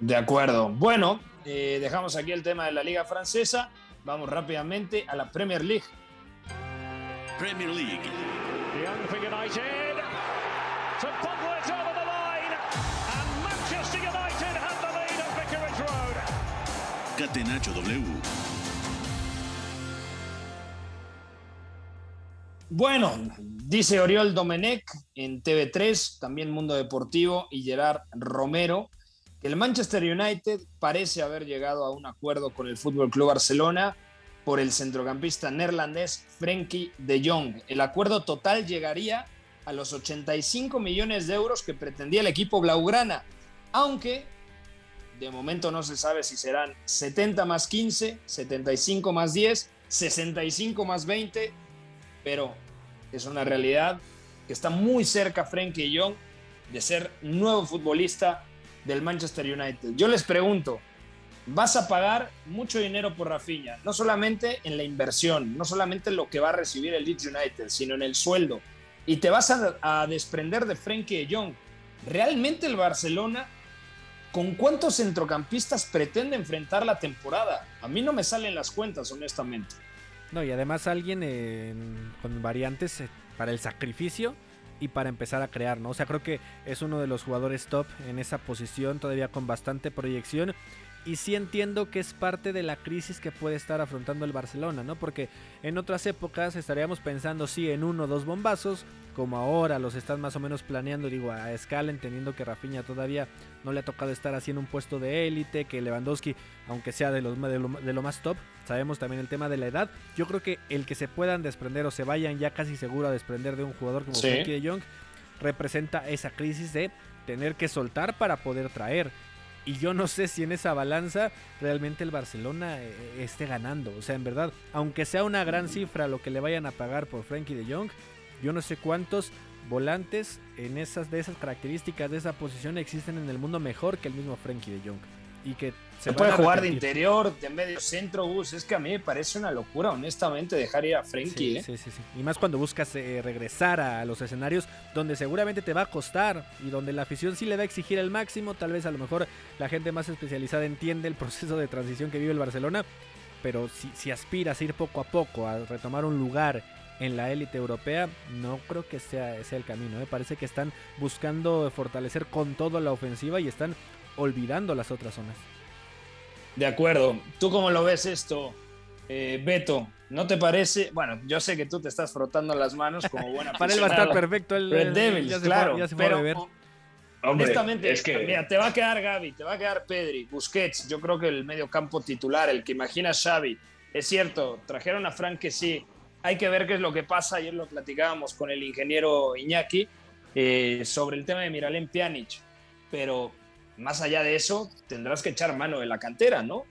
B: De acuerdo. Bueno, eh, dejamos aquí el tema de la Liga Francesa. Vamos rápidamente a la Premier League.
A: Premier League.
G: Young United. To over the line. And Manchester United have the lead at Vicarage Road.
A: Catenacho W.
B: Bueno, dice Oriol Domenech en TV3, también Mundo Deportivo, y Gerard Romero, el Manchester United parece haber llegado a un acuerdo con el Fútbol Club Barcelona por el centrocampista neerlandés Frenkie de Jong. El acuerdo total llegaría a los 85 millones de euros que pretendía el equipo blaugrana, aunque de momento no se sabe si serán 70 más 15, 75 más 10, 65 más 20, pero es una realidad que está muy cerca Frenkie de Jong de ser nuevo futbolista del Manchester United. Yo les pregunto, vas a pagar mucho dinero por Rafinha, no solamente en la inversión, no solamente en lo que va a recibir el Leeds United, sino en el sueldo, y te vas a, desprender de Frenkie de Jong. ¿Realmente el Barcelona con cuántos centrocampistas pretende enfrentar la temporada? A mí no me salen las cuentas, honestamente.
C: No, y además alguien con variantes eh, para el sacrificio y para empezar a crear, ¿no? O sea, creo que es uno de los jugadores top en esa posición, todavía con bastante proyección. Y sí entiendo que es parte de la crisis que puede estar afrontando el Barcelona, ¿no? Porque en otras épocas estaríamos pensando, sí, en uno o dos bombazos, como ahora los están más o menos planeando, digo, a escala, entendiendo que Rafinha todavía no le ha tocado estar haciendo un puesto de élite, que Lewandowski, aunque sea de, los, de, lo, más top, sabemos también el tema de la edad. Yo creo que el que se puedan desprender o se vayan ya casi seguro a desprender de un jugador como sí. de Jong representa esa crisis de tener que soltar para poder traer. Y yo no sé si en esa balanza realmente el Barcelona eh, eh, esté ganando. O sea, en verdad, aunque sea una gran cifra lo que le vayan a pagar por Frankie de Jong, yo no sé cuántos volantes en esas, de esas características, de esa posición existen en el mundo mejor que el mismo Frankie de Jong. Y que
B: se, puede jugar de interior, de medio centro, bus. Es que a mí me parece una locura, honestamente, dejar ir a Frenkie. ¿eh?
C: Sí, sí, sí, Y más cuando buscas eh, regresar a los escenarios donde seguramente te va a costar y donde la afición sí le va a exigir el máximo. Tal vez a lo mejor la gente más especializada entiende el <laughs> proceso de transición que vive el Barcelona. Pero si, si aspiras a ir poco a poco a retomar un lugar en la élite europea, no creo que sea ese el camino. Me ¿eh? parece que están buscando fortalecer con todo la ofensiva y están olvidando las otras zonas.
B: De acuerdo. ¿Tú cómo lo ves esto, eh, Beto? ¿No te parece? Bueno, yo sé que tú te estás frotando las manos como <laughs> buena
C: Para él va a estar perfecto el,
B: Red Devils, claro. pero, honestamente, es que... mira, te va a quedar Gaby, te va a quedar Pedri, Busquets. Yo creo que el medio campo titular, el que imagina Xavi. Es cierto, trajeron a Frank que sí. Hay que ver qué es lo que pasa. Ayer lo platicábamos con el ingeniero Iñaki eh, sobre el tema de Miralem Pjanic. Pero más allá de eso, tendrás que echar mano de la cantera, ¿no?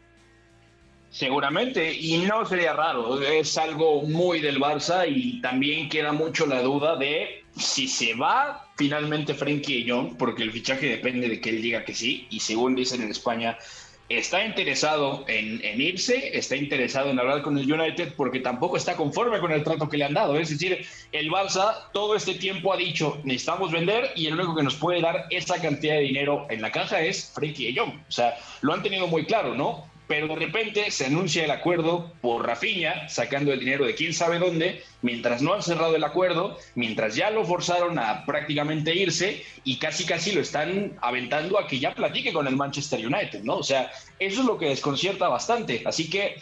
D: Seguramente, y no sería raro, es algo muy del Barça y también queda mucho la duda de si se va finalmente Frenkie de Jong, porque el fichaje depende de que él diga que sí, y según dicen en España, está interesado en, irse, está interesado en hablar con el United porque tampoco está conforme con el trato que le han dado. Es decir, el Barça todo este tiempo ha dicho, necesitamos vender y el único que nos puede dar esa cantidad de dinero en la caja es Frankie de Jong. O sea, lo han tenido muy claro, ¿no? Pero de repente se anuncia el acuerdo por Rafinha, sacando el dinero de quién sabe dónde, mientras no han cerrado el acuerdo, mientras ya lo forzaron a prácticamente irse y casi casi lo están aventando a que ya platique con el Manchester United, ¿no? O sea, eso es lo que desconcierta bastante. Así que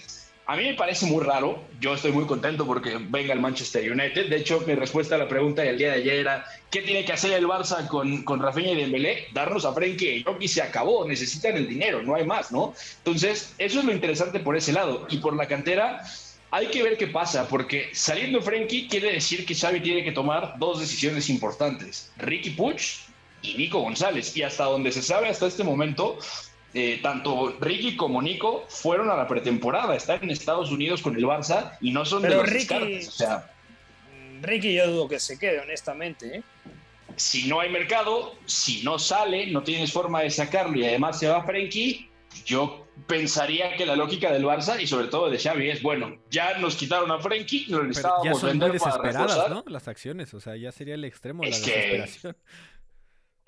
D: a mí me parece muy raro. Yo estoy muy contento porque venga el Manchester United. De hecho, mi respuesta a la pregunta del día de ayer era: ¿qué tiene que hacer el Barça con, con Rafinha y Dembélé? Darnos a Frenkie y se acabó. Necesitan el dinero, no hay más, ¿no? Entonces, eso es lo interesante por ese lado. Y por la cantera, hay que ver qué pasa, porque saliendo Frenkie quiere decir que Xavi tiene que tomar dos decisiones importantes: Ricky Puch y Nico González. Y hasta donde se sabe hasta este momento, eh, tanto Ricky como Nico fueron a la pretemporada, están en Estados Unidos con el Barça y no son de los Ricky, o sea,
B: Ricky yo dudo que se quede, honestamente. ¿eh?
D: Si no hay mercado, si no sale, no tienes forma de sacarlo y además se va Frenkie, yo pensaría que la lógica del Barça y sobre todo de Xavi es, bueno, ya nos quitaron a Frenkie, nos necesitábamos ya son muy desesperadas, ¿no?
C: Las acciones, o sea, ya sería el extremo de la desesperación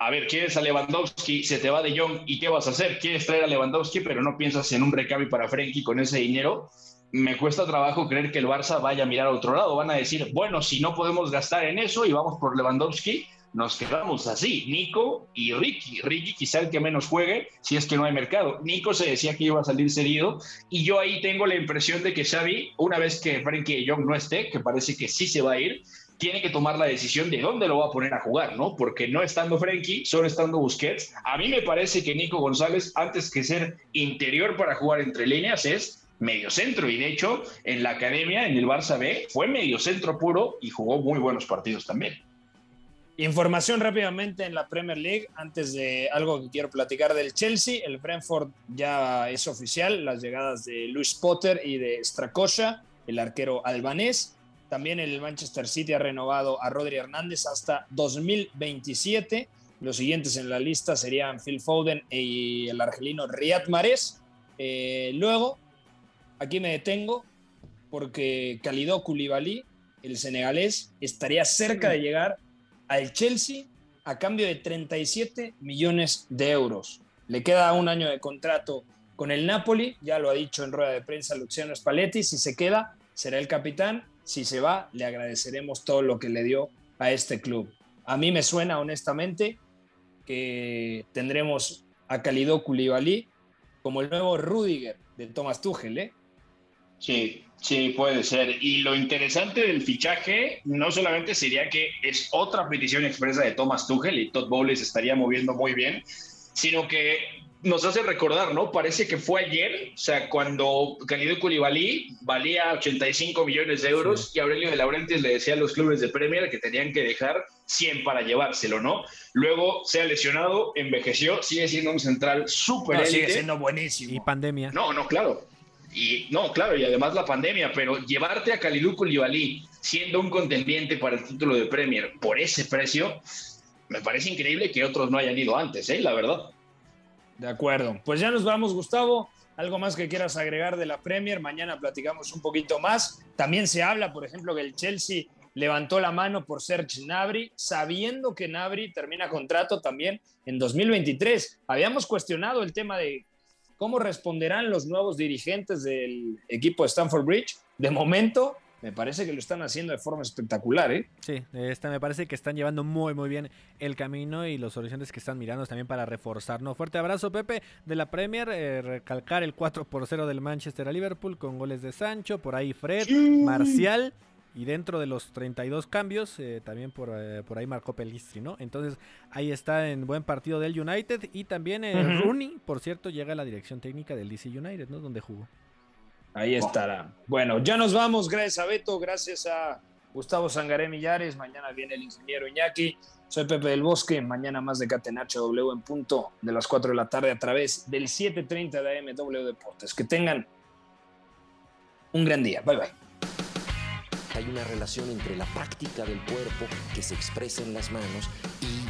D: a ver, quieres a Lewandowski, se te va de Jong, ¿y qué vas a hacer? Quieres traer a Lewandowski, pero no piensas en un recambio para Frenkie con ese dinero. Me cuesta trabajo creer que el Barça vaya a mirar a otro lado. Van a decir, bueno, si no podemos gastar en eso y vamos por Lewandowski, nos quedamos así, Nico y Ricky. Ricky quizá el que menos juegue si es que no hay mercado. Nico se decía que iba a salir cedido y yo ahí tengo la impresión de que Xavi, una vez que Frankie Young no esté, que parece que sí se va a ir, tiene que tomar la decisión de dónde lo va a poner a jugar, ¿no? Porque no estando Frenkie, solo estando Busquets, a mí me parece que Nico González, antes que ser interior para jugar entre líneas, es medio centro. Y de hecho, en la academia, en el Barça B, fue medio centro puro y jugó muy buenos partidos también.
B: Información rápidamente en la Premier League, antes de algo que quiero platicar del Chelsea. El Brentford ya es oficial, las llegadas de Luis Potter y de Strakosha, el arquero albanés. También el Manchester City ha renovado a Rodri Hernández hasta 2027. Los siguientes en la lista serían Phil Foden y el argelino Riyad Mahrez. Eh, luego, aquí me detengo porque Kalidou Koulibaly, el senegalés, estaría cerca de llegar al Chelsea a cambio de 37 millones de euros. Le queda un año de contrato con el Napoli, ya lo ha dicho en rueda de prensa Luciano Spalletti, si se queda será el capitán si se va, le agradeceremos todo lo que le dio a este club. A mí me suena honestamente que tendremos a Kalidou Koulibaly como el nuevo Rudiger de Thomas Tuchel, ¿eh?
D: Sí, sí, puede ser. Y lo interesante del fichaje no solamente sería que es otra petición expresa de Thomas Tuchel y Todd Bowles estaría moviendo muy bien, sino que nos hace recordar, ¿no? Parece que fue ayer, o sea, cuando Calido Koulibaly valía 85 millones de euros y Aurelio de Laurentiis le decía a los clubes de Premier que tenían que dejar 100 para llevárselo, ¿no? Luego se ha lesionado, envejeció, sigue siendo un central súper
B: no, Sigue siendo buenísimo.
C: Y pandemia.
D: No, no, claro. Y no, claro, y además la pandemia, pero llevarte a Kalidou Koulibaly siendo un contendiente para el título de Premier por ese precio, me parece increíble que otros no hayan ido antes, ¿eh? La verdad.
B: De acuerdo. Pues ya nos vamos, Gustavo. ¿Algo más que quieras agregar de la Premier? Mañana platicamos un poquito más. También se habla, por ejemplo, que el Chelsea levantó la mano por Serge Nabri, sabiendo que Nabri termina contrato también en 2023. Habíamos cuestionado el tema de cómo responderán los nuevos dirigentes del equipo de Stanford Bridge. De momento, me parece que lo están haciendo de forma espectacular, ¿eh?
C: Sí, esta me parece que están llevando muy, muy bien el camino y los horizontes que están mirando también para reforzarnos. Fuerte abrazo, Pepe, de la Premier. Eh, recalcar el 4 por 0 del Manchester a Liverpool con goles de Sancho, por ahí Fred, Marcial. Y dentro de los 32 cambios, eh, también por, eh, por ahí marcó Pelistri, ¿no? Entonces ahí está en buen partido del United. Y también Rooney, por cierto, llega a la dirección técnica del DC United, ¿no? Donde jugó.
B: Ahí estará. Bueno, ya nos vamos. Gracias a Beto, gracias a Gustavo Sangaré Millares. Mañana viene el ingeniero Iñaki. Soy Pepe del Bosque. Mañana más de Catenacho W en punto de las 4 de la tarde a través del 7:30 de AMW Deportes. Que tengan un gran día. Bye bye.
H: Hay una relación entre la práctica del cuerpo que se expresa en las manos y